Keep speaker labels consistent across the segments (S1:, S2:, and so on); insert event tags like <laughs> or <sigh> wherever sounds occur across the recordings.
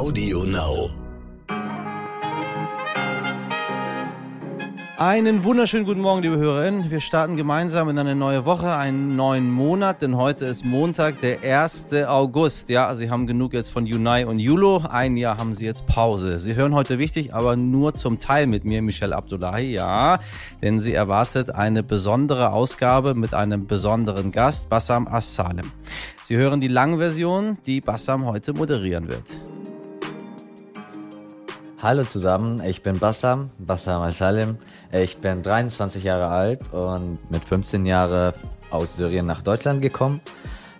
S1: Audio Now.
S2: Einen wunderschönen guten Morgen, liebe Hörerinnen. Wir starten gemeinsam in eine neue Woche, einen neuen Monat, denn heute ist Montag, der 1. August. Ja, Sie haben genug jetzt von Junai und Julo. Ein Jahr haben Sie jetzt Pause. Sie hören heute wichtig, aber nur zum Teil mit mir, Michelle Abdullahi. Ja, denn sie erwartet eine besondere Ausgabe mit einem besonderen Gast, Bassam As-Salem. Sie hören die Langversion, die Bassam heute moderieren wird.
S3: Hallo zusammen, ich bin Bassam, Bassam Al-Salim. Ich bin 23 Jahre alt und mit 15 Jahren aus Syrien nach Deutschland gekommen.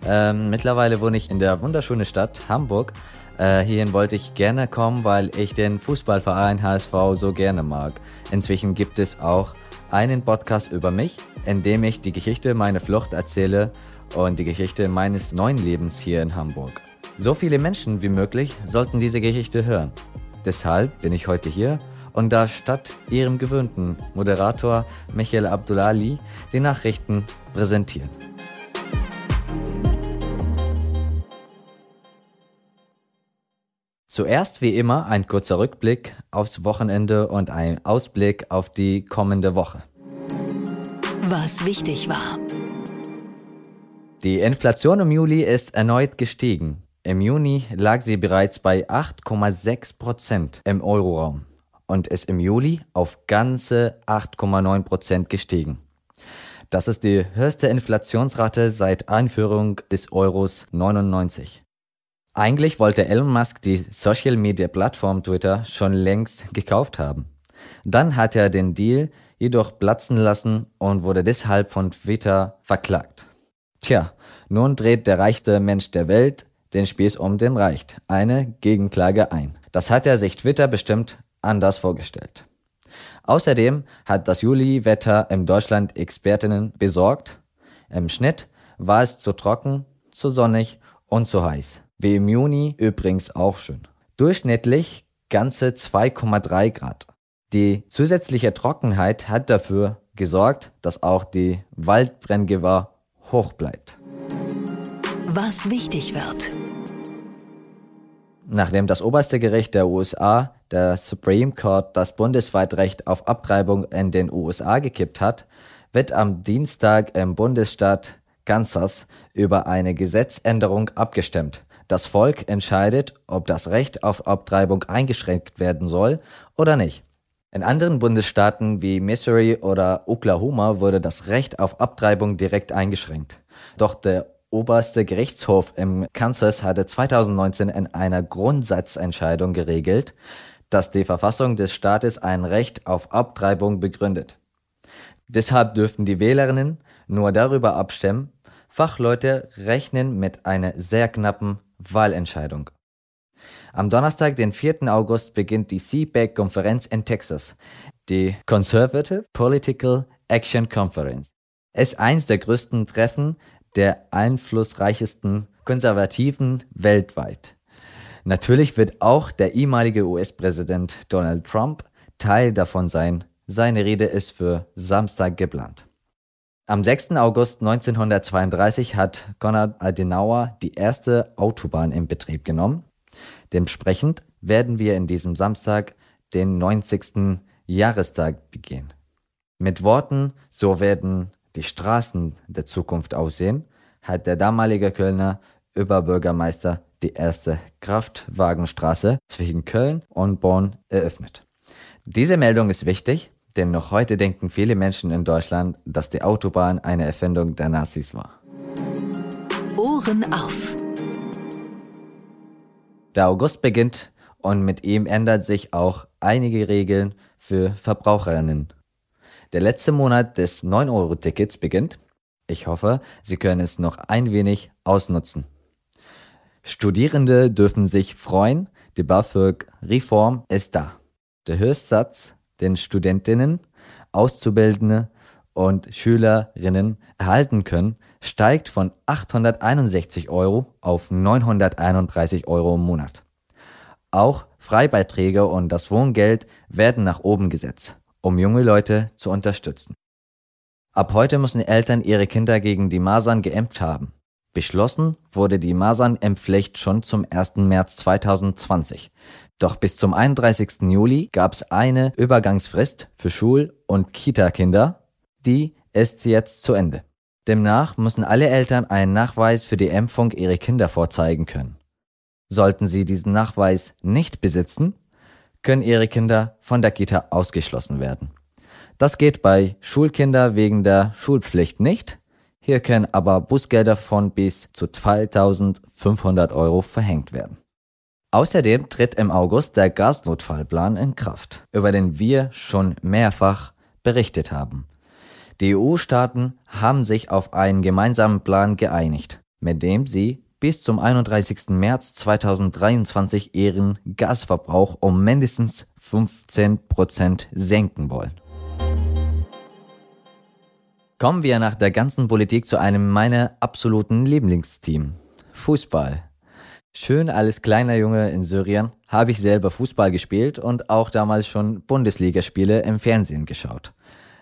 S3: Ähm, mittlerweile wohne ich in der wunderschönen Stadt Hamburg. Äh, hierhin wollte ich gerne kommen, weil ich den Fußballverein HSV so gerne mag. Inzwischen gibt es auch einen Podcast über mich, in dem ich die Geschichte meiner Flucht erzähle und die Geschichte meines neuen Lebens hier in Hamburg. So viele Menschen wie möglich sollten diese Geschichte hören. Deshalb bin ich heute hier und darf statt ihrem gewöhnten Moderator Michael Abdullali die Nachrichten präsentieren. Zuerst wie immer ein kurzer Rückblick aufs Wochenende und ein Ausblick auf die kommende Woche.
S4: Was wichtig war.
S3: Die Inflation im Juli ist erneut gestiegen. Im Juni lag sie bereits bei 8,6 Prozent im Euroraum und ist im Juli auf ganze 8,9 Prozent gestiegen. Das ist die höchste Inflationsrate seit Einführung des Euros 99. Eigentlich wollte Elon Musk die Social Media Plattform Twitter schon längst gekauft haben. Dann hat er den Deal jedoch platzen lassen und wurde deshalb von Twitter verklagt. Tja, nun dreht der reichste Mensch der Welt den Spieß um den reicht eine Gegenklage ein. Das hat er sich Twitter bestimmt anders vorgestellt. Außerdem hat das Juli-Wetter im Deutschland Expertinnen besorgt. Im Schnitt war es zu trocken, zu sonnig und zu heiß. Wie im Juni übrigens auch schön. Durchschnittlich ganze 2,3 Grad. Die zusätzliche Trockenheit hat dafür gesorgt, dass auch die Waldbrenngefahr hoch bleibt.
S4: Was wichtig wird.
S3: Nachdem das oberste Gericht der USA, der Supreme Court, das Bundesweitrecht auf Abtreibung in den USA gekippt hat, wird am Dienstag im Bundesstaat Kansas über eine Gesetzänderung abgestimmt. Das Volk entscheidet, ob das Recht auf Abtreibung eingeschränkt werden soll oder nicht. In anderen Bundesstaaten wie Missouri oder Oklahoma wurde das Recht auf Abtreibung direkt eingeschränkt. Doch der oberste Gerichtshof im Kansas hatte 2019 in einer Grundsatzentscheidung geregelt, dass die Verfassung des Staates ein Recht auf Abtreibung begründet. Deshalb dürften die Wählerinnen nur darüber abstimmen. Fachleute rechnen mit einer sehr knappen Wahlentscheidung. Am Donnerstag, den 4. August, beginnt die CPAC-Konferenz in Texas, die Conservative Political Action Conference. Es ist eins der größten Treffen der einflussreichsten Konservativen weltweit. Natürlich wird auch der ehemalige US-Präsident Donald Trump Teil davon sein. Seine Rede ist für Samstag geplant. Am 6. August 1932 hat Konrad Adenauer die erste Autobahn in Betrieb genommen. Dementsprechend werden wir in diesem Samstag den 90. Jahrestag begehen. Mit Worten, so werden die Straßen der Zukunft aussehen, hat der damalige Kölner Überbürgermeister die erste Kraftwagenstraße zwischen Köln und Bonn eröffnet. Diese Meldung ist wichtig, denn noch heute denken viele Menschen in Deutschland, dass die Autobahn eine Erfindung der Nazis war.
S4: Ohren auf.
S3: Der August beginnt und mit ihm ändert sich auch einige Regeln für Verbraucherinnen. Der letzte Monat des 9-Euro-Tickets beginnt. Ich hoffe, Sie können es noch ein wenig ausnutzen. Studierende dürfen sich freuen, die BAföG-Reform ist da. Der Höchstsatz, den Studentinnen, Auszubildende und Schülerinnen erhalten können, steigt von 861 Euro auf 931 Euro im Monat. Auch Freibeiträge und das Wohngeld werden nach oben gesetzt um junge Leute zu unterstützen. Ab heute müssen Eltern ihre Kinder gegen die Masern geimpft haben. Beschlossen wurde die Masernimpfpflicht schon zum 1. März 2020. Doch bis zum 31. Juli gab es eine Übergangsfrist für Schul- und Kita-Kinder. Die ist jetzt zu Ende. Demnach müssen alle Eltern einen Nachweis für die Impfung ihrer Kinder vorzeigen können. Sollten sie diesen Nachweis nicht besitzen, können ihre Kinder von der Kita ausgeschlossen werden. Das geht bei Schulkinder wegen der Schulpflicht nicht. Hier können aber Busgelder von bis zu 2500 Euro verhängt werden. Außerdem tritt im August der Gasnotfallplan in Kraft, über den wir schon mehrfach berichtet haben. Die EU-Staaten haben sich auf einen gemeinsamen Plan geeinigt, mit dem sie bis zum 31. März 2023 ihren Gasverbrauch um mindestens 15 Prozent senken wollen. Kommen wir nach der ganzen Politik zu einem meiner absoluten Lieblingsteam. Fußball. Schön als kleiner Junge in Syrien habe ich selber Fußball gespielt und auch damals schon Bundesligaspiele im Fernsehen geschaut.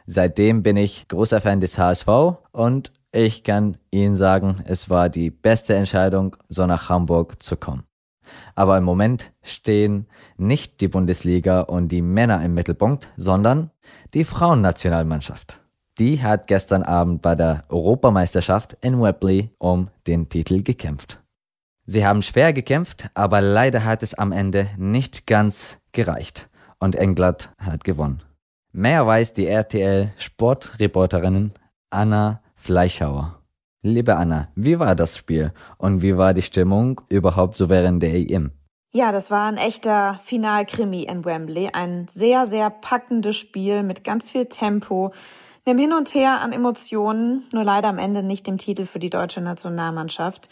S3: Seitdem bin ich großer Fan des HSV und ich kann Ihnen sagen, es war die beste Entscheidung, so nach Hamburg zu kommen. Aber im Moment stehen nicht die Bundesliga und die Männer im Mittelpunkt, sondern die Frauennationalmannschaft. Die hat gestern Abend bei der Europameisterschaft in Wembley um den Titel gekämpft. Sie haben schwer gekämpft, aber leider hat es am Ende nicht ganz gereicht und England hat gewonnen. Mehr weiß die RTL Sportreporterin Anna Fleischhauer. Liebe Anna, wie war das Spiel und wie war die Stimmung überhaupt so während der EM?
S1: Ja, das war ein echter Finalkrimi in Wembley. Ein sehr, sehr packendes Spiel mit ganz viel Tempo, einem Hin und Her an Emotionen, nur leider am Ende nicht dem Titel für die deutsche Nationalmannschaft.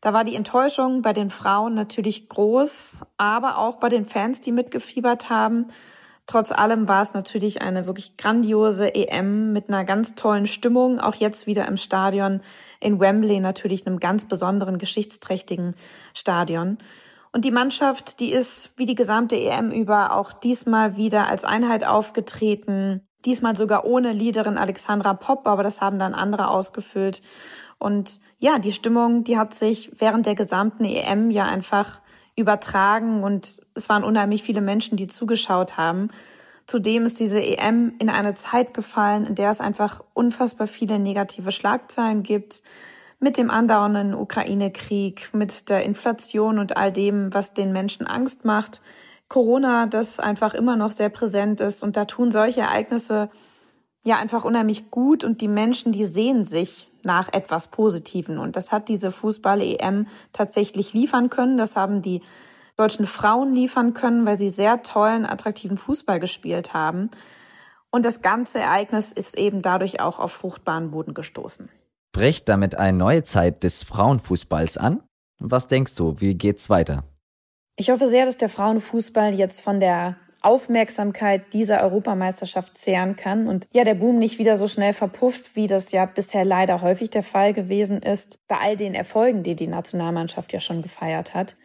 S1: Da war die Enttäuschung bei den Frauen natürlich groß, aber auch bei den Fans, die mitgefiebert haben. Trotz allem war es natürlich eine wirklich grandiose EM mit einer ganz tollen Stimmung, auch jetzt wieder im Stadion in Wembley, natürlich einem ganz besonderen, geschichtsträchtigen Stadion. Und die Mannschaft, die ist wie die gesamte EM über auch diesmal wieder als Einheit aufgetreten, diesmal sogar ohne Leaderin Alexandra Popp, aber das haben dann andere ausgefüllt. Und ja, die Stimmung, die hat sich während der gesamten EM ja einfach übertragen und es waren unheimlich viele Menschen, die zugeschaut haben. Zudem ist diese EM in eine Zeit gefallen, in der es einfach unfassbar viele negative Schlagzeilen gibt. Mit dem andauernden Ukraine-Krieg, mit der Inflation und all dem, was den Menschen Angst macht. Corona, das einfach immer noch sehr präsent ist. Und da tun solche Ereignisse ja einfach unheimlich gut und die Menschen, die sehen sich nach etwas Positiven. Und das hat diese Fußball-EM tatsächlich liefern können. Das haben die deutschen Frauen liefern können, weil sie sehr tollen, attraktiven Fußball gespielt haben. Und das ganze Ereignis ist eben dadurch auch auf fruchtbaren Boden gestoßen.
S3: Bricht damit eine neue Zeit des Frauenfußballs an? Was denkst du, wie geht's weiter?
S1: Ich hoffe sehr, dass der Frauenfußball jetzt von der Aufmerksamkeit dieser Europameisterschaft zehren kann und ja, der Boom nicht wieder so schnell verpufft, wie das ja bisher leider häufig der Fall gewesen ist, bei all den Erfolgen, die die Nationalmannschaft ja schon gefeiert hat.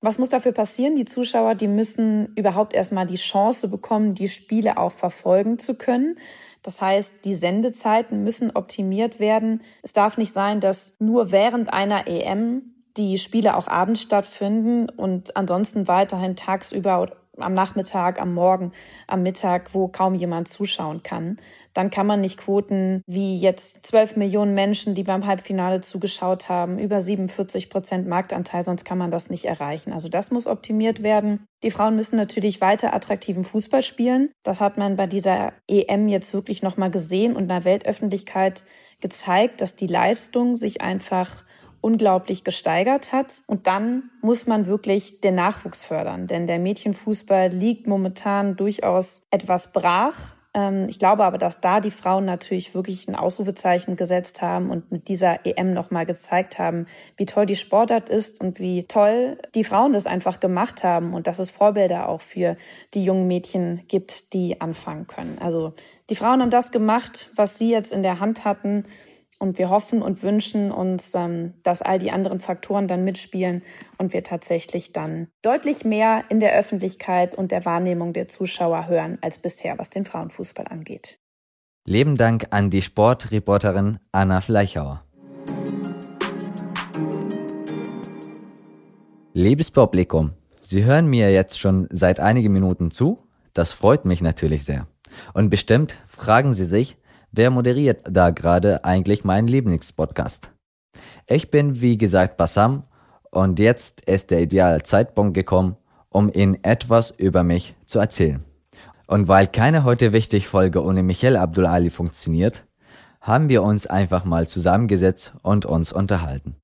S1: Was muss dafür passieren? Die Zuschauer, die müssen überhaupt erstmal die Chance bekommen, die Spiele auch verfolgen zu können. Das heißt, die Sendezeiten müssen optimiert werden. Es darf nicht sein, dass nur während einer EM die Spiele auch abends stattfinden und ansonsten weiterhin tagsüber am Nachmittag, am Morgen, am Mittag, wo kaum jemand zuschauen kann. Dann kann man nicht Quoten wie jetzt 12 Millionen Menschen, die beim Halbfinale zugeschaut haben, über 47 Prozent Marktanteil, sonst kann man das nicht erreichen. Also das muss optimiert werden. Die Frauen müssen natürlich weiter attraktiven Fußball spielen. Das hat man bei dieser EM jetzt wirklich nochmal gesehen und einer Weltöffentlichkeit gezeigt, dass die Leistung sich einfach unglaublich gesteigert hat. Und dann muss man wirklich den Nachwuchs fördern, denn der Mädchenfußball liegt momentan durchaus etwas brach. Ähm, ich glaube aber, dass da die Frauen natürlich wirklich ein Ausrufezeichen gesetzt haben und mit dieser EM nochmal gezeigt haben, wie toll die Sportart ist und wie toll die Frauen das einfach gemacht haben und dass es Vorbilder auch für die jungen Mädchen gibt, die anfangen können. Also die Frauen haben das gemacht, was sie jetzt in der Hand hatten und wir hoffen und wünschen uns, ähm, dass all die anderen Faktoren dann mitspielen und wir tatsächlich dann deutlich mehr in der Öffentlichkeit und der Wahrnehmung der Zuschauer hören als bisher, was den Frauenfußball angeht.
S3: Leben Dank an die Sportreporterin Anna Fleichauer. Liebes Publikum, Sie hören mir jetzt schon seit einigen Minuten zu. Das freut mich natürlich sehr. Und bestimmt fragen Sie sich, wer moderiert da gerade eigentlich meinen Lieblingspodcast? Ich bin wie gesagt Bassam und jetzt ist der ideale Zeitpunkt gekommen, um Ihnen etwas über mich zu erzählen. Und weil keine heute wichtig Folge ohne Michael Abdul Ali funktioniert, haben wir uns einfach mal zusammengesetzt und uns unterhalten.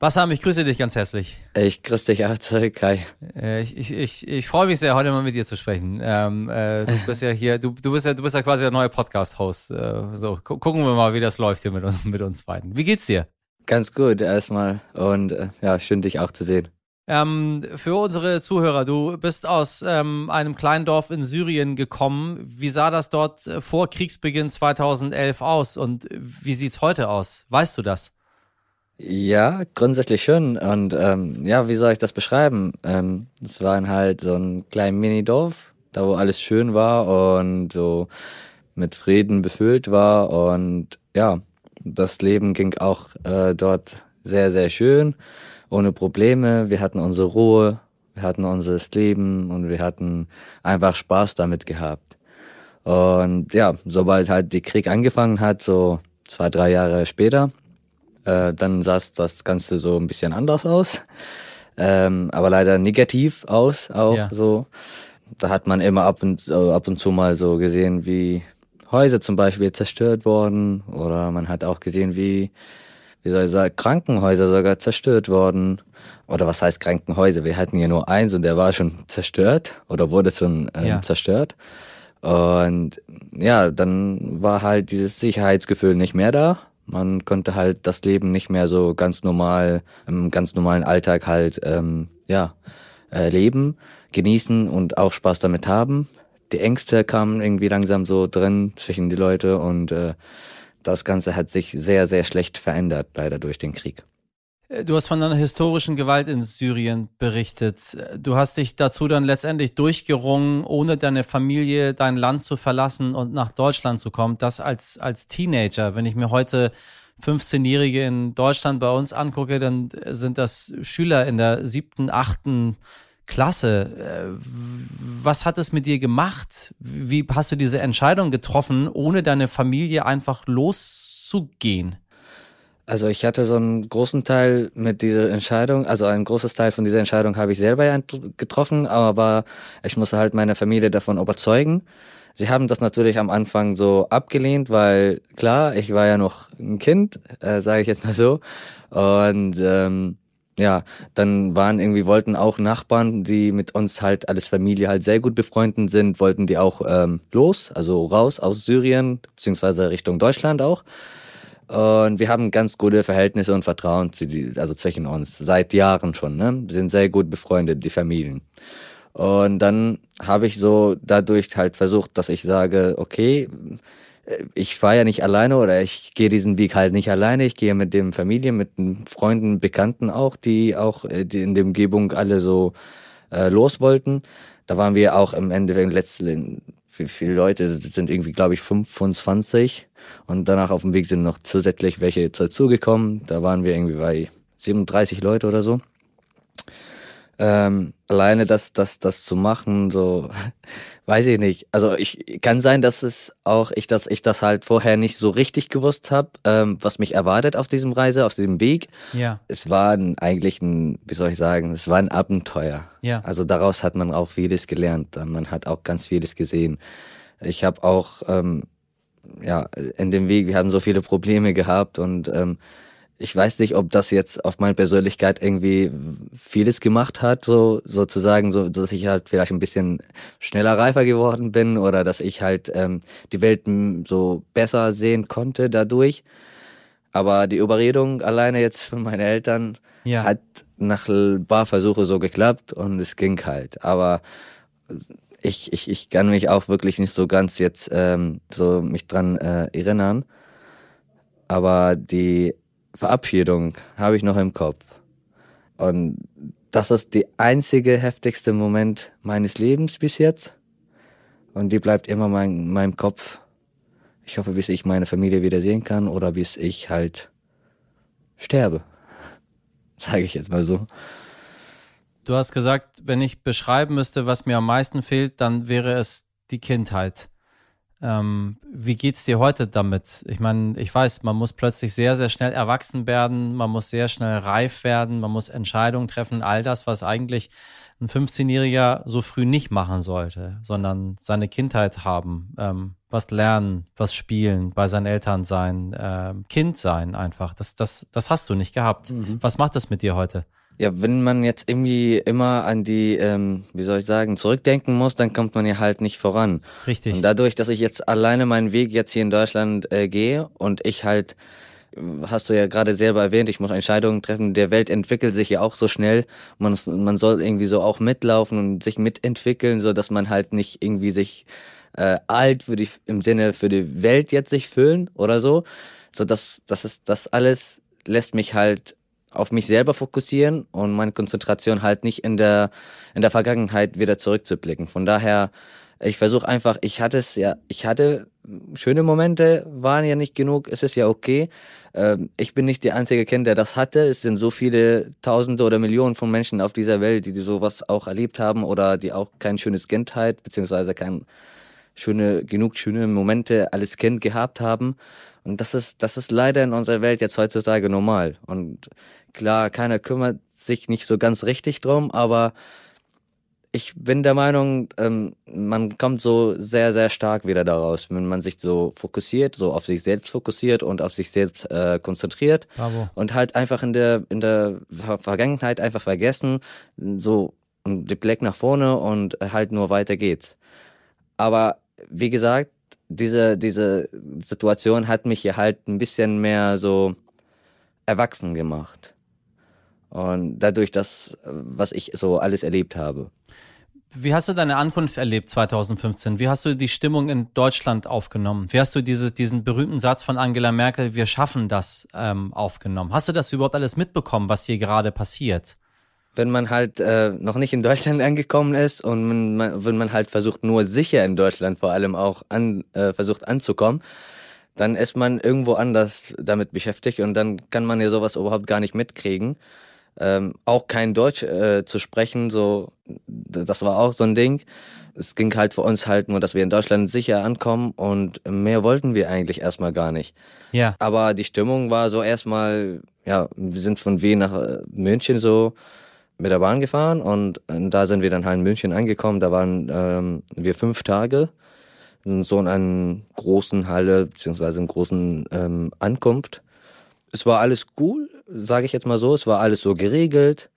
S2: Bassam, ich grüße dich ganz herzlich.
S3: Ich grüße dich auch zurück, Kai.
S2: Äh, ich, ich, ich, ich freue mich sehr, heute mal mit dir zu sprechen. Ähm, äh, du <laughs> bist ja hier, du, du bist ja, du bist ja quasi der neue Podcast-Host. Äh, so, gu gucken wir mal, wie das läuft hier mit, uns, mit uns beiden. Wie geht's dir?
S3: Ganz gut erstmal und äh, ja, schön dich auch zu sehen.
S2: Ähm, für unsere Zuhörer, du bist aus ähm, einem kleinen Dorf in Syrien gekommen. Wie sah das dort äh, vor Kriegsbeginn 2011 aus und wie sieht's heute aus? Weißt du das?
S3: Ja, grundsätzlich schon. Und ähm, ja, wie soll ich das beschreiben? Ähm, es war halt so ein kleines Mini-Dorf, da wo alles schön war und so mit Frieden befüllt war. Und ja, das Leben ging auch äh, dort sehr, sehr schön, ohne Probleme. Wir hatten unsere Ruhe, wir hatten unser Leben und wir hatten einfach Spaß damit gehabt. Und ja, sobald halt der Krieg angefangen hat, so zwei, drei Jahre später, äh, dann sah das Ganze so ein bisschen anders aus. Ähm, aber leider negativ aus auch ja. so. Da hat man immer ab und, äh, ab und zu mal so gesehen, wie Häuser zum Beispiel zerstört worden oder man hat auch gesehen, wie, wie soll ich sagen, Krankenhäuser sogar zerstört worden. Oder was heißt Krankenhäuser? Wir hatten ja nur eins und der war schon zerstört oder wurde schon ähm, ja. zerstört. Und ja, dann war halt dieses Sicherheitsgefühl nicht mehr da. Man konnte halt das Leben nicht mehr so ganz normal, im ganz normalen Alltag halt, ähm, ja, äh, leben, genießen und auch Spaß damit haben. Die Ängste kamen irgendwie langsam so drin zwischen die Leute und äh, das Ganze hat sich sehr, sehr schlecht verändert, leider durch den Krieg.
S2: Äh, du hast von einer historischen Gewalt in Syrien berichtet. Du hast dich dazu dann letztendlich durchgerungen, ohne deine Familie dein Land zu verlassen und nach Deutschland zu kommen. Das als, als Teenager. Wenn ich mir heute 15-Jährige in Deutschland bei uns angucke, dann sind das Schüler in der siebten, achten Klasse. Äh, was hat es mit dir gemacht? Wie hast du diese Entscheidung getroffen, ohne deine Familie einfach loszugehen?
S3: Also ich hatte so einen großen Teil mit dieser Entscheidung, also ein großes Teil von dieser Entscheidung habe ich selber getroffen, aber ich musste halt meine Familie davon überzeugen. Sie haben das natürlich am Anfang so abgelehnt, weil klar, ich war ja noch ein Kind, äh, sage ich jetzt mal so. Und ähm, ja, dann waren irgendwie, wollten auch Nachbarn, die mit uns halt alles Familie halt sehr gut befreundet sind, wollten die auch ähm, los, also raus aus Syrien, beziehungsweise Richtung Deutschland auch. Und wir haben ganz gute Verhältnisse und Vertrauen zu die, also zwischen uns seit Jahren schon. Ne? Wir sind sehr gut befreundet, die Familien. Und dann habe ich so dadurch halt versucht, dass ich sage, okay, ich fahre ja nicht alleine oder ich gehe diesen Weg halt nicht alleine. Ich gehe mit dem Familien, mit den Freunden, Bekannten auch, die auch äh, die in der Umgebung alle so äh, los wollten. Da waren wir auch im Endeffekt letzten, wie viele Leute das sind irgendwie, glaube ich, 25 und danach auf dem Weg sind noch zusätzlich welche dazugekommen. Da waren wir irgendwie bei 37 Leute oder so. Ähm, alleine das, das, das zu machen, so, <laughs> weiß ich nicht. Also ich kann sein, dass es auch ich, dass ich das halt vorher nicht so richtig gewusst habe, ähm, was mich erwartet auf diesem Reise, auf diesem Weg.
S2: Ja.
S3: Es war ein, eigentlich ein, wie soll ich sagen, es war ein Abenteuer.
S2: Ja.
S3: Also daraus hat man auch vieles gelernt. Man hat auch ganz vieles gesehen. Ich habe auch ähm, ja, in dem Weg, wir haben so viele Probleme gehabt und ähm, ich weiß nicht, ob das jetzt auf meine Persönlichkeit irgendwie vieles gemacht hat, so sozusagen, so dass ich halt vielleicht ein bisschen schneller reifer geworden bin oder dass ich halt ähm, die Welt so besser sehen konnte dadurch. Aber die Überredung alleine jetzt von meinen Eltern ja. hat nach ein paar Versuche so geklappt und es ging halt. Aber ich, ich, ich kann mich auch wirklich nicht so ganz jetzt ähm, so mich dran äh, erinnern. Aber die Verabschiedung habe ich noch im Kopf. Und das ist die einzige heftigste Moment meines Lebens bis jetzt. Und die bleibt immer in mein, meinem Kopf. Ich hoffe, bis ich meine Familie wieder sehen kann oder bis ich halt sterbe. <laughs> Sage ich jetzt mal so.
S2: Du hast gesagt, wenn ich beschreiben müsste, was mir am meisten fehlt, dann wäre es die Kindheit. Ähm, wie geht's dir heute damit? Ich meine, ich weiß, man muss plötzlich sehr, sehr schnell erwachsen werden, man muss sehr schnell reif werden, man muss Entscheidungen treffen, all das, was eigentlich ein 15-Jähriger so früh nicht machen sollte, sondern seine Kindheit haben, ähm, was lernen, was spielen, bei seinen Eltern sein, äh, Kind sein einfach. Das, das, das hast du nicht gehabt. Mhm. Was macht das mit dir heute?
S3: Ja, wenn man jetzt irgendwie immer an die, ähm, wie soll ich sagen, zurückdenken muss, dann kommt man ja halt nicht voran.
S2: Richtig.
S3: Und dadurch, dass ich jetzt alleine meinen Weg jetzt hier in Deutschland äh, gehe und ich halt hast du ja gerade selber erwähnt, ich muss Entscheidungen treffen. Der Welt entwickelt sich ja auch so schnell. Man, man soll irgendwie so auch mitlaufen und sich mitentwickeln, so dass man halt nicht irgendwie sich äh, alt für die, im Sinne für die Welt jetzt sich fühlen oder so. So dass das ist das alles lässt mich halt auf mich selber fokussieren und meine Konzentration halt nicht in der in der Vergangenheit wieder zurückzublicken. Von daher ich versuche einfach, ich hatte es ja, ich hatte schöne Momente, waren ja nicht genug, es ist ja okay. Ähm, ich bin nicht der einzige Kind, der das hatte. Es sind so viele Tausende oder Millionen von Menschen auf dieser Welt, die sowas auch erlebt haben oder die auch kein schönes Kindheit, beziehungsweise kein schöne, genug schöne Momente als Kind gehabt haben. Und das ist, das ist leider in unserer Welt jetzt heutzutage normal. Und klar, keiner kümmert sich nicht so ganz richtig drum, aber ich bin der Meinung, ähm, man kommt so sehr, sehr stark wieder daraus, wenn man sich so fokussiert, so auf sich selbst fokussiert und auf sich selbst äh, konzentriert
S2: Bravo.
S3: und halt einfach in der in der Vergangenheit einfach vergessen, so die Blick nach vorne und halt nur weiter geht's. Aber wie gesagt, diese diese Situation hat mich hier halt ein bisschen mehr so erwachsen gemacht. Und dadurch das, was ich so alles erlebt habe.
S2: Wie hast du deine Ankunft erlebt 2015? Wie hast du die Stimmung in Deutschland aufgenommen? Wie hast du diese, diesen berühmten Satz von Angela Merkel, wir schaffen das, ähm, aufgenommen? Hast du das überhaupt alles mitbekommen, was hier gerade passiert?
S3: Wenn man halt äh, noch nicht in Deutschland <laughs> angekommen ist und man, wenn man halt versucht, nur sicher in Deutschland vor allem auch an, äh, versucht anzukommen, dann ist man irgendwo anders damit beschäftigt und dann kann man ja sowas überhaupt gar nicht mitkriegen ähm, auch kein Deutsch äh, zu sprechen, so das war auch so ein Ding. Es ging halt für uns halt nur, dass wir in Deutschland sicher ankommen und mehr wollten wir eigentlich erstmal gar nicht.
S2: Ja.
S3: Aber die Stimmung war so erstmal, ja, wir sind von Wien nach äh, München so mit der Bahn gefahren und, und da sind wir dann halt in München angekommen. Da waren ähm, wir fünf Tage so in einer großen Halle beziehungsweise in großen ähm, Ankunft. Es war alles cool, sage ich jetzt mal so. Es war alles so geregelt.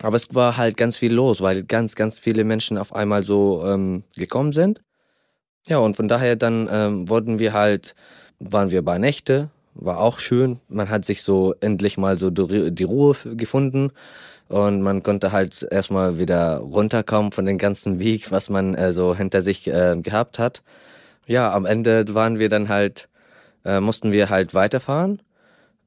S3: Aber es war halt ganz viel los, weil ganz, ganz viele Menschen auf einmal so ähm, gekommen sind. Ja, und von daher dann ähm, wurden wir halt, waren wir bei Nächte, war auch schön. Man hat sich so endlich mal so die Ruhe gefunden und man konnte halt erstmal wieder runterkommen von dem ganzen Weg, was man äh, so hinter sich äh, gehabt hat. Ja, am Ende waren wir dann halt, äh, mussten wir halt weiterfahren.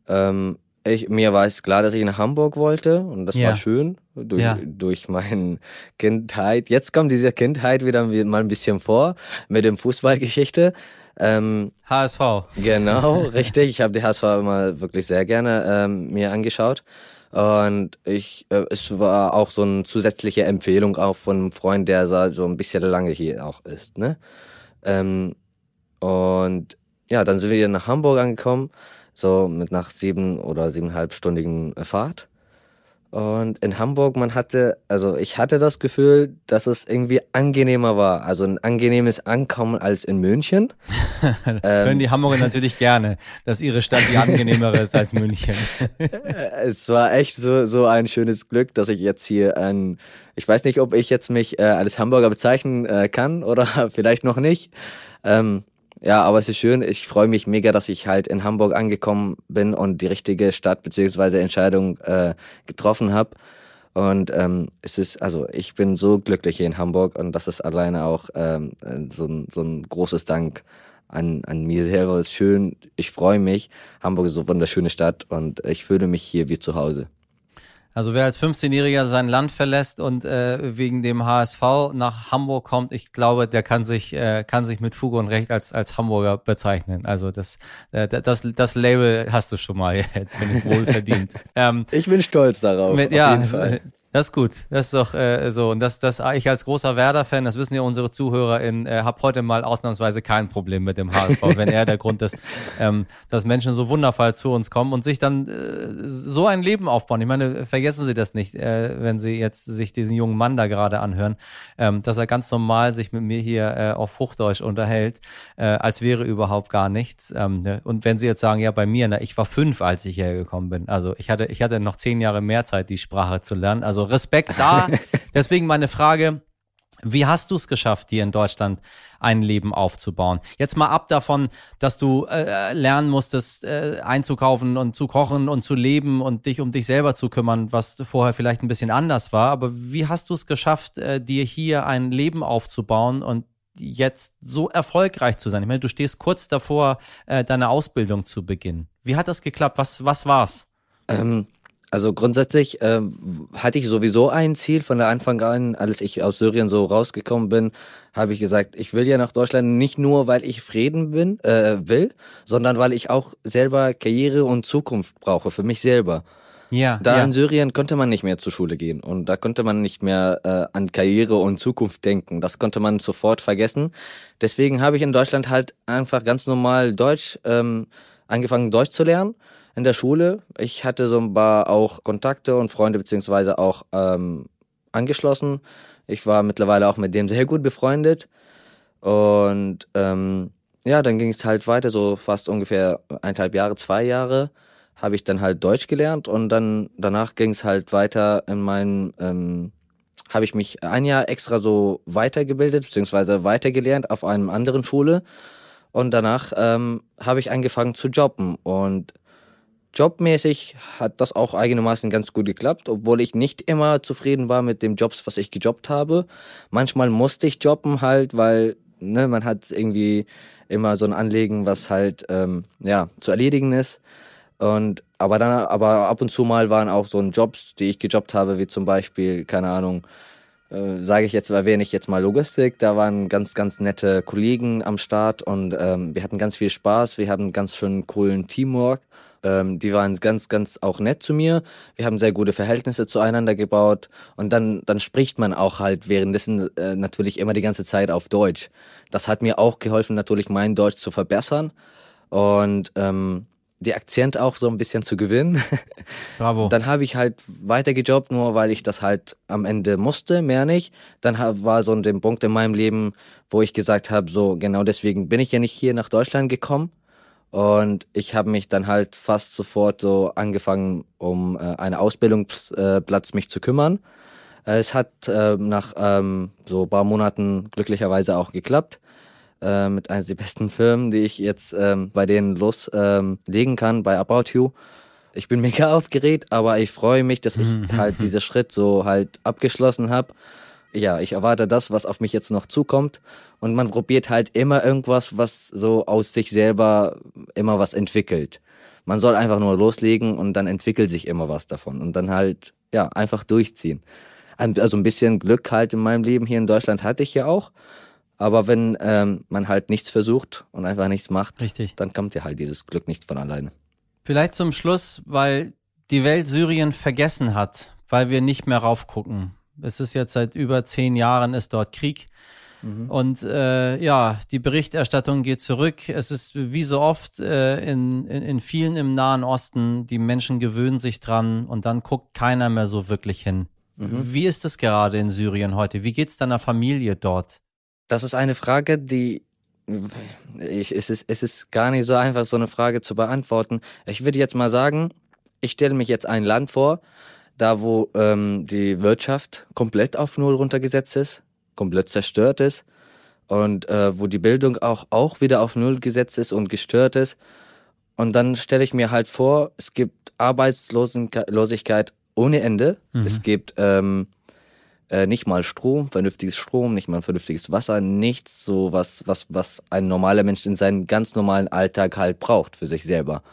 S3: Ähm, ich, mir war es klar, dass ich nach Hamburg wollte und das ja. war schön durch, ja. durch meine Kindheit. Jetzt kommt diese Kindheit wieder mal ein bisschen vor mit dem Fußballgeschichte.
S2: Ähm, HSV.
S3: Genau, <laughs> richtig. Ich habe die HSV immer wirklich sehr gerne ähm, mir angeschaut. Und ich, äh, es war auch so eine zusätzliche Empfehlung auch von einem Freund, der so ein bisschen lange hier auch ist. Ne? Ähm, und ja, dann sind wir nach Hamburg angekommen so mit nach sieben oder siebeneinhalbstündigen Fahrt. Und in Hamburg, man hatte, also ich hatte das Gefühl, dass es irgendwie angenehmer war. Also ein angenehmes Ankommen als in München. <laughs>
S2: ähm, Hören die Hamburger natürlich gerne, dass ihre Stadt die angenehmere ist als München. <laughs>
S3: es war echt so, so ein schönes Glück, dass ich jetzt hier ein, ich weiß nicht, ob ich jetzt mich äh, als Hamburger bezeichnen äh, kann oder <laughs> vielleicht noch nicht. Ähm, ja, aber es ist schön. Ich freue mich mega, dass ich halt in Hamburg angekommen bin und die richtige Stadt beziehungsweise Entscheidung äh, getroffen habe. Und ähm, es ist, also ich bin so glücklich hier in Hamburg und das ist alleine auch ähm, so, ein, so ein großes Dank an, an mir selber. Es ist schön, ich freue mich. Hamburg ist so eine wunderschöne Stadt und ich fühle mich hier wie zu Hause.
S2: Also wer als 15-Jähriger sein Land verlässt und äh, wegen dem HSV nach Hamburg kommt, ich glaube, der kann sich äh, kann sich mit Fuge und Recht als als Hamburger bezeichnen. Also das äh, das das Label hast du schon mal jetzt, wenn ich wohl verdient. <laughs>
S3: Ähm, ich bin stolz darauf.
S2: Mit, ja, Das ist gut. Das ist doch äh, so. Und das, das ich als großer Werder-Fan, das wissen ja unsere ZuhörerInnen, äh, habe heute mal ausnahmsweise kein Problem mit dem HSV, wenn er der Grund ist, <laughs> ähm, dass Menschen so wundervoll zu uns kommen und sich dann äh, so ein Leben aufbauen. Ich meine, vergessen Sie das nicht, äh, wenn Sie jetzt sich diesen jungen Mann da gerade anhören, ähm, dass er ganz normal sich mit mir hier äh, auf Hochdeutsch unterhält, äh, als wäre überhaupt gar nichts. Ähm, ne? Und wenn Sie jetzt sagen, ja, bei mir, na, ich war fünf, als ich hierher gekommen bin. Also ich hatte, ich hatte noch zehn Jahre mehr Zeit, die Sprache zu lernen. Also also Respekt da. <laughs> Deswegen meine Frage, wie hast du es geschafft, hier in Deutschland ein Leben aufzubauen? Jetzt mal ab davon, dass du äh, lernen musstest, äh, einzukaufen und zu kochen und zu leben und dich um dich selber zu kümmern, was vorher vielleicht ein bisschen anders war. Aber wie hast du es geschafft, äh, dir hier ein Leben aufzubauen und jetzt so erfolgreich zu sein? Ich meine, du stehst kurz davor, äh, deine Ausbildung zu beginnen. Wie hat das geklappt? Was, was war's?
S3: Ähm, also grundsätzlich ähm, hatte ich sowieso ein Ziel von der Anfang an, als ich aus Syrien so rausgekommen bin, habe ich gesagt, ich will ja nach Deutschland nicht nur, weil ich Frieden bin, äh, will, sondern weil ich auch selber Karriere und Zukunft brauche für mich selber. Ja, da ja. in Syrien konnte man nicht mehr zur Schule gehen und da konnte man nicht mehr äh, an Karriere und Zukunft denken. Das konnte man sofort vergessen. Deswegen habe ich in Deutschland halt einfach ganz normal Deutsch ähm, angefangen, Deutsch zu lernen in der Schule. Ich hatte so ein paar auch Kontakte und Freunde beziehungsweise auch ähm, angeschlossen. Ich war mittlerweile auch mit dem sehr gut befreundet. Und ähm, ja, dann ging es halt weiter, so fast ungefähr eineinhalb Jahre, zwei Jahre habe ich dann halt Deutsch gelernt und dann danach ging es halt weiter in meinem, ähm, habe ich mich ein Jahr extra so weitergebildet, beziehungsweise weitergelernt auf einem anderen Schule. Und danach ähm, habe ich angefangen zu jobben. Und Jobmäßig hat das auch eigenermaßen ganz gut geklappt, obwohl ich nicht immer zufrieden war mit dem Jobs, was ich gejobbt habe. Manchmal musste ich jobben halt, weil ne, man hat irgendwie immer so ein Anliegen, was halt ähm, ja zu erledigen ist. Und aber dann, aber ab und zu mal waren auch so Jobs, die ich gejobbt habe, wie zum Beispiel, keine Ahnung, äh, sage ich jetzt, erwähne ich jetzt mal Logistik. Da waren ganz, ganz nette Kollegen am Start und ähm, wir hatten ganz viel Spaß. Wir hatten ganz schön coolen Teamwork. Ähm, die waren ganz, ganz auch nett zu mir. Wir haben sehr gute Verhältnisse zueinander gebaut. Und dann, dann spricht man auch halt währenddessen äh, natürlich immer die ganze Zeit auf Deutsch. Das hat mir auch geholfen, natürlich mein Deutsch zu verbessern. Und ähm, die Akzent auch so ein bisschen zu gewinnen. <laughs> Bravo. Dann habe ich halt weiter gejobbt, nur weil ich das halt am Ende musste, mehr nicht. Dann war so ein Punkt in meinem Leben, wo ich gesagt habe, so genau deswegen bin ich ja nicht hier nach Deutschland gekommen. Und ich habe mich dann halt fast sofort so angefangen, um äh, einen Ausbildungsplatz mich zu kümmern. Äh, es hat äh, nach ähm, so paar Monaten glücklicherweise auch geklappt. Äh, mit einer der besten <laughs> Firmen, die ich jetzt ähm, bei denen loslegen ähm, kann, bei About You. Ich bin <laughs> mega aufgeregt, aber ich freue mich, dass ich halt <laughs> diesen Schritt so halt abgeschlossen habe ja, ich erwarte das, was auf mich jetzt noch zukommt. Und man probiert halt immer irgendwas, was so aus sich selber immer was entwickelt. Man soll einfach nur loslegen und dann entwickelt sich immer was davon. Und dann halt, ja, einfach durchziehen. Also ein bisschen Glück halt in meinem Leben hier in Deutschland hatte ich ja auch. Aber wenn ähm, man halt nichts versucht und einfach nichts macht, Richtig. dann kommt ja halt dieses Glück nicht von alleine.
S2: Vielleicht zum Schluss, weil die Welt Syrien vergessen hat, weil wir nicht mehr raufgucken es ist jetzt seit über zehn Jahren ist dort Krieg. Mhm. Und äh, ja, die Berichterstattung geht zurück. Es ist wie so oft äh, in, in, in vielen im Nahen Osten, die Menschen gewöhnen sich dran und dann guckt keiner mehr so wirklich hin. Mhm. Wie ist es gerade in Syrien heute? Wie geht es deiner Familie dort?
S3: Das ist eine Frage, die ich, es, ist, es ist gar nicht so einfach, so eine Frage zu beantworten. Ich würde jetzt mal sagen, ich stelle mich jetzt ein Land vor, da wo ähm, die Wirtschaft komplett auf Null runtergesetzt ist, komplett zerstört ist und äh, wo die Bildung auch, auch wieder auf Null gesetzt ist und gestört ist. Und dann stelle ich mir halt vor, es gibt Arbeitslosigkeit ohne Ende. Mhm. Es gibt ähm, äh, nicht mal Strom, vernünftiges Strom, nicht mal vernünftiges Wasser, nichts so was, was, was ein normaler Mensch in seinem ganz normalen Alltag halt braucht für sich selber.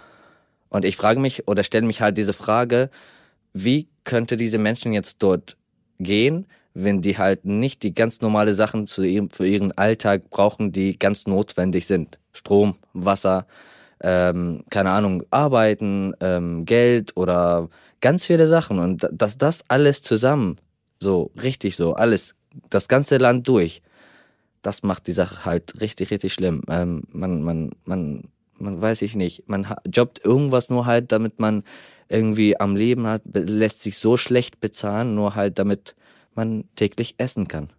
S3: Und ich frage mich oder stelle mich halt diese Frage, wie könnte diese Menschen jetzt dort gehen, wenn die halt nicht die ganz normale Sachen zu ihrem, für ihren Alltag brauchen, die ganz notwendig sind. Strom, Wasser,
S5: ähm, keine Ahnung, Arbeiten, ähm, Geld oder ganz viele Sachen. Und dass das alles zusammen, so richtig so, alles, das ganze Land durch, das macht die Sache halt richtig, richtig schlimm. Ähm, man, man, man, man weiß ich nicht, man jobbt irgendwas nur halt, damit man irgendwie am Leben hat, lässt sich so schlecht bezahlen, nur halt damit man täglich essen kann.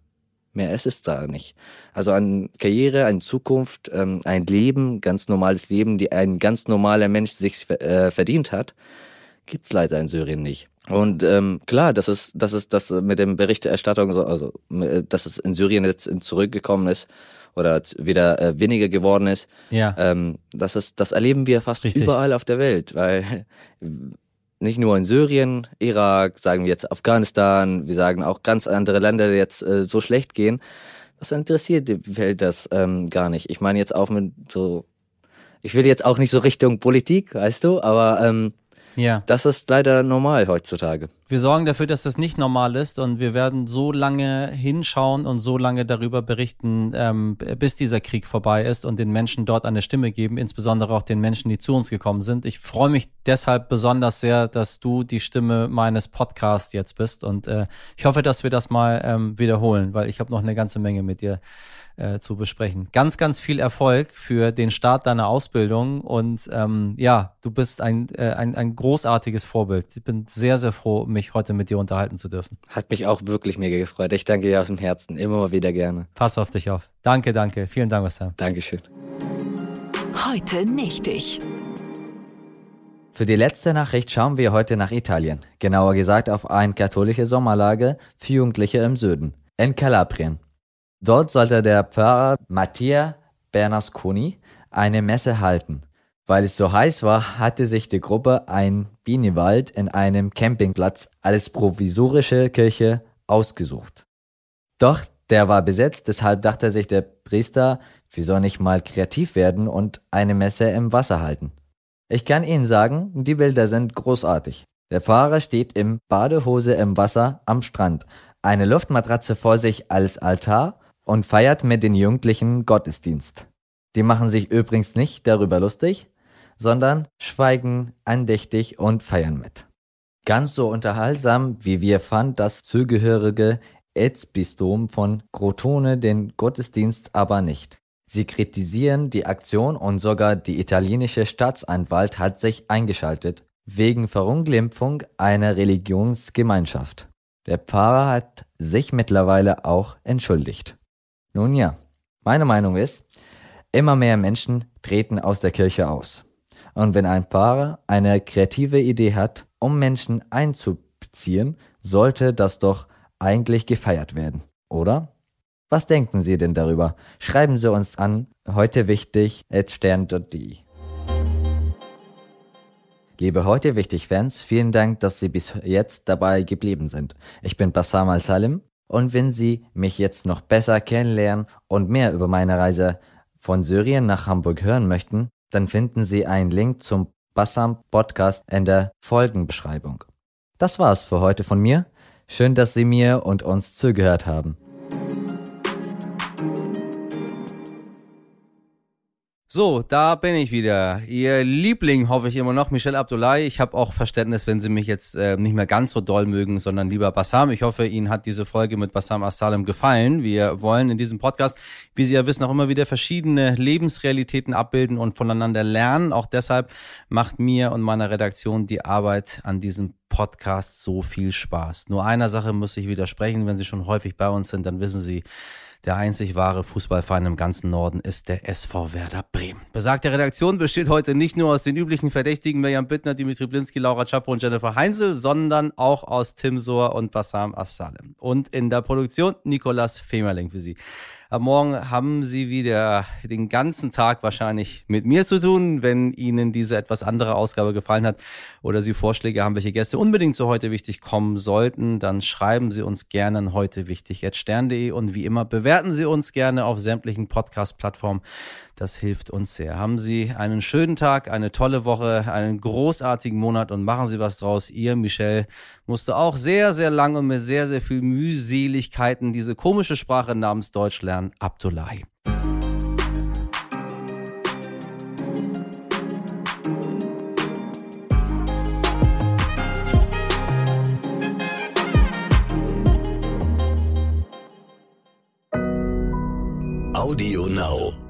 S5: Mehr ist es da nicht. Also an Karriere, an Zukunft, ähm, ein Leben, ganz normales Leben, die ein ganz normaler Mensch sich äh, verdient hat, gibt's leider in Syrien nicht. Und ähm, klar, das ist, das ist das mit dem Berichterstattung, also äh, dass es in Syrien jetzt zurückgekommen ist oder wieder äh, weniger geworden ist.
S2: Ja.
S5: Ähm, das ist, das erleben wir fast
S2: Richtig.
S5: überall auf der Welt, weil <laughs> nicht nur in Syrien, Irak, sagen wir jetzt Afghanistan, wir sagen auch ganz andere Länder, die jetzt äh, so schlecht gehen. Das interessiert die Welt das ähm, gar nicht. Ich meine jetzt auch mit so, ich will jetzt auch nicht so Richtung Politik, weißt du, aber ähm,
S2: Ja.
S5: das ist leider normal heutzutage.
S2: Wir sorgen dafür, dass das nicht normal ist und wir werden so lange hinschauen und so lange darüber berichten, ähm, bis dieser Krieg vorbei ist und den Menschen dort eine Stimme geben, insbesondere auch den Menschen, die zu uns gekommen sind. Ich freue mich deshalb besonders sehr, dass du die Stimme meines Podcasts jetzt bist und äh, ich hoffe, dass wir das mal ähm, wiederholen, weil ich habe noch eine ganze Menge mit dir äh, zu besprechen. Ganz, ganz viel Erfolg für den Start deiner Ausbildung und ähm, ja, du bist ein, äh, ein, ein großartiges Vorbild. Ich bin sehr, sehr froh, mich heute mit dir unterhalten zu dürfen.
S5: Hat mich auch wirklich mega gefreut. Ich danke dir aus dem Herzen. Immer mal wieder gerne.
S2: Pass auf dich auf. Danke, danke. Vielen Dank, Sam.
S5: Dankeschön.
S4: Heute nicht ich.
S3: Für die letzte Nachricht schauen wir heute nach Italien, genauer gesagt auf ein katholische Sommerlager für Jugendliche im Süden, in Kalabrien. Dort sollte der Pfarrer Mattia Bernasconi eine Messe halten. Weil es so heiß war, hatte sich die Gruppe ein Bienenwald in einem Campingplatz als provisorische Kirche ausgesucht. Doch der war besetzt, deshalb dachte sich der Priester, wieso nicht mal kreativ werden und eine Messe im Wasser halten. Ich kann Ihnen sagen, die Bilder sind großartig. Der Fahrer steht im Badehose im Wasser am Strand, eine Luftmatratze vor sich als Altar und feiert mit den Jugendlichen Gottesdienst. Die machen sich übrigens nicht darüber lustig, sondern schweigen andächtig und feiern mit. Ganz so unterhaltsam, wie wir fand das zugehörige Erzbistum von Crotone den Gottesdienst aber nicht. Sie kritisieren die Aktion und sogar die italienische Staatsanwalt hat sich eingeschaltet, wegen Verunglimpfung einer Religionsgemeinschaft. Der Pfarrer hat sich mittlerweile auch entschuldigt. Nun ja, meine Meinung ist, immer mehr Menschen treten aus der Kirche aus. Und wenn ein Pfarrer eine kreative Idee hat, um Menschen einzubeziehen, sollte das doch eigentlich gefeiert werden, oder? Was denken Sie denn darüber? Schreiben Sie uns an, heute wichtig. Liebe heute wichtig Fans, vielen Dank, dass Sie bis jetzt dabei geblieben sind. Ich bin Bassam Al-Salim und wenn Sie mich jetzt noch besser kennenlernen und mehr über meine Reise von Syrien nach Hamburg hören möchten, dann finden Sie einen Link zum Bassam Podcast in der Folgenbeschreibung. Das war's für heute von mir. Schön, dass Sie mir und uns zugehört haben.
S2: So, da bin ich wieder. Ihr Liebling hoffe ich immer noch, Michel Abdullahi. Ich habe auch Verständnis, wenn Sie mich jetzt äh, nicht mehr ganz so doll mögen, sondern lieber Bassam. Ich hoffe, Ihnen hat diese Folge mit Bassam Assalem gefallen. Wir wollen in diesem Podcast, wie Sie ja wissen, auch immer wieder verschiedene Lebensrealitäten abbilden und voneinander lernen. Auch deshalb macht mir und meiner Redaktion die Arbeit an diesem Podcast so viel Spaß. Nur einer Sache muss ich widersprechen. Wenn Sie schon häufig bei uns sind, dann wissen Sie, der einzig wahre Fußballverein im ganzen Norden ist der SV Werder Bremen. Besagte Redaktion besteht heute nicht nur aus den üblichen Verdächtigen Mirjam Bittner, Dimitri Blinski, Laura Czapo und Jennifer Heinzel, sondern auch aus Tim Sohr und Bassam Assalem. Und in der Produktion Nikolas Femerling für Sie. Am Morgen haben Sie wieder den ganzen Tag wahrscheinlich mit mir zu tun. Wenn Ihnen diese etwas andere Ausgabe gefallen hat oder Sie Vorschläge haben, welche Gäste unbedingt zu heute wichtig kommen sollten, dann schreiben Sie uns gerne an heute wichtig stern.de und wie immer bewerten Sie uns gerne auf sämtlichen Podcast-Plattformen. Das hilft uns sehr. Haben Sie einen schönen Tag, eine tolle Woche, einen großartigen Monat und machen Sie was draus. Ihr, Michel, musste auch sehr, sehr lange und mit sehr, sehr viel Mühseligkeiten diese komische Sprache namens Deutsch lernen. Abdullahi.
S4: Audio Now.